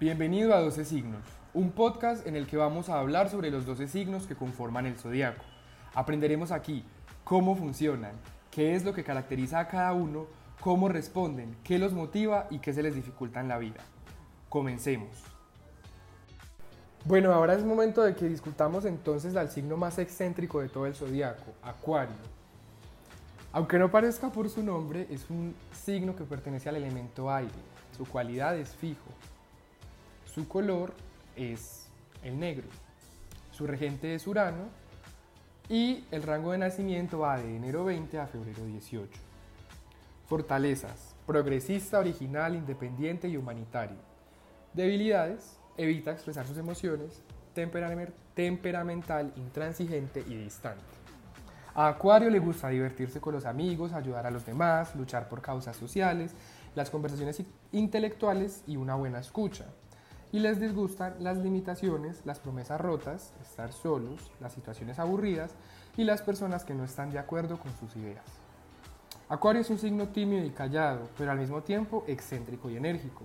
Bienvenido a 12 signos, un podcast en el que vamos a hablar sobre los 12 signos que conforman el zodiaco. Aprenderemos aquí cómo funcionan, qué es lo que caracteriza a cada uno, cómo responden, qué los motiva y qué se les dificulta en la vida. Comencemos. Bueno, ahora es momento de que discutamos entonces al signo más excéntrico de todo el zodiaco, Acuario. Aunque no parezca por su nombre, es un signo que pertenece al elemento aire. Su cualidad es fijo, su color es el negro. Su regente es Urano y el rango de nacimiento va de enero 20 a febrero 18. Fortalezas. Progresista, original, independiente y humanitario. Debilidades. Evita expresar sus emociones. Temperamental, intransigente y distante. A Acuario le gusta divertirse con los amigos, ayudar a los demás, luchar por causas sociales, las conversaciones intelectuales y una buena escucha y les disgustan las limitaciones, las promesas rotas, estar solos, las situaciones aburridas y las personas que no están de acuerdo con sus ideas. Acuario es un signo tímido y callado, pero al mismo tiempo excéntrico y enérgico.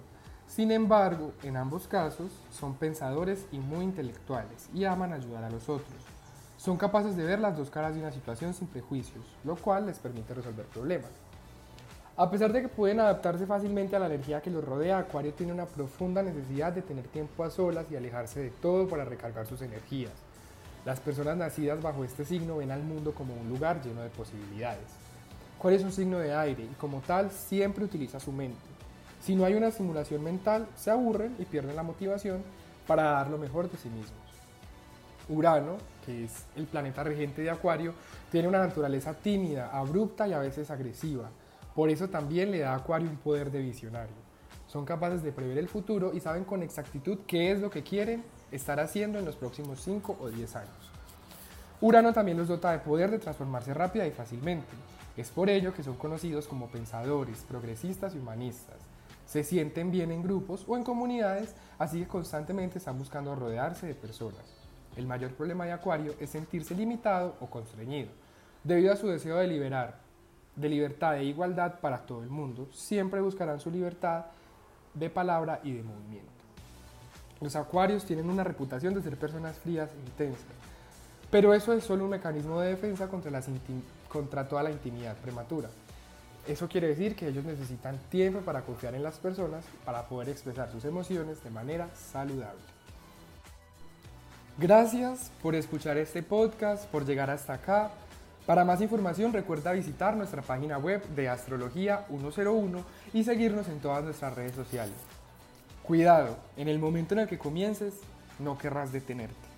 Sin embargo, en ambos casos son pensadores y muy intelectuales y aman ayudar a los otros. Son capaces de ver las dos caras de una situación sin prejuicios, lo cual les permite resolver problemas. A pesar de que pueden adaptarse fácilmente a la energía que los rodea, Acuario tiene una profunda necesidad de tener tiempo a solas y alejarse de todo para recargar sus energías. Las personas nacidas bajo este signo ven al mundo como un lugar lleno de posibilidades. Acuario es un signo de aire y como tal siempre utiliza su mente. Si no hay una simulación mental, se aburren y pierden la motivación para dar lo mejor de sí mismos. Urano, que es el planeta regente de Acuario, tiene una naturaleza tímida, abrupta y a veces agresiva por eso también le da a Acuario un poder de visionario. Son capaces de prever el futuro y saben con exactitud qué es lo que quieren estar haciendo en los próximos 5 o 10 años. Urano también los dota de poder de transformarse rápida y fácilmente. Es por ello que son conocidos como pensadores, progresistas y humanistas. Se sienten bien en grupos o en comunidades, así que constantemente están buscando rodearse de personas. El mayor problema de Acuario es sentirse limitado o constreñido, debido a su deseo de liberar, de libertad e igualdad para todo el mundo, siempre buscarán su libertad de palabra y de movimiento. Los acuarios tienen una reputación de ser personas frías e intensas, pero eso es solo un mecanismo de defensa contra, contra toda la intimidad prematura. Eso quiere decir que ellos necesitan tiempo para confiar en las personas para poder expresar sus emociones de manera saludable. Gracias por escuchar este podcast, por llegar hasta acá. Para más información recuerda visitar nuestra página web de Astrología 101 y seguirnos en todas nuestras redes sociales. Cuidado, en el momento en el que comiences, no querrás detenerte.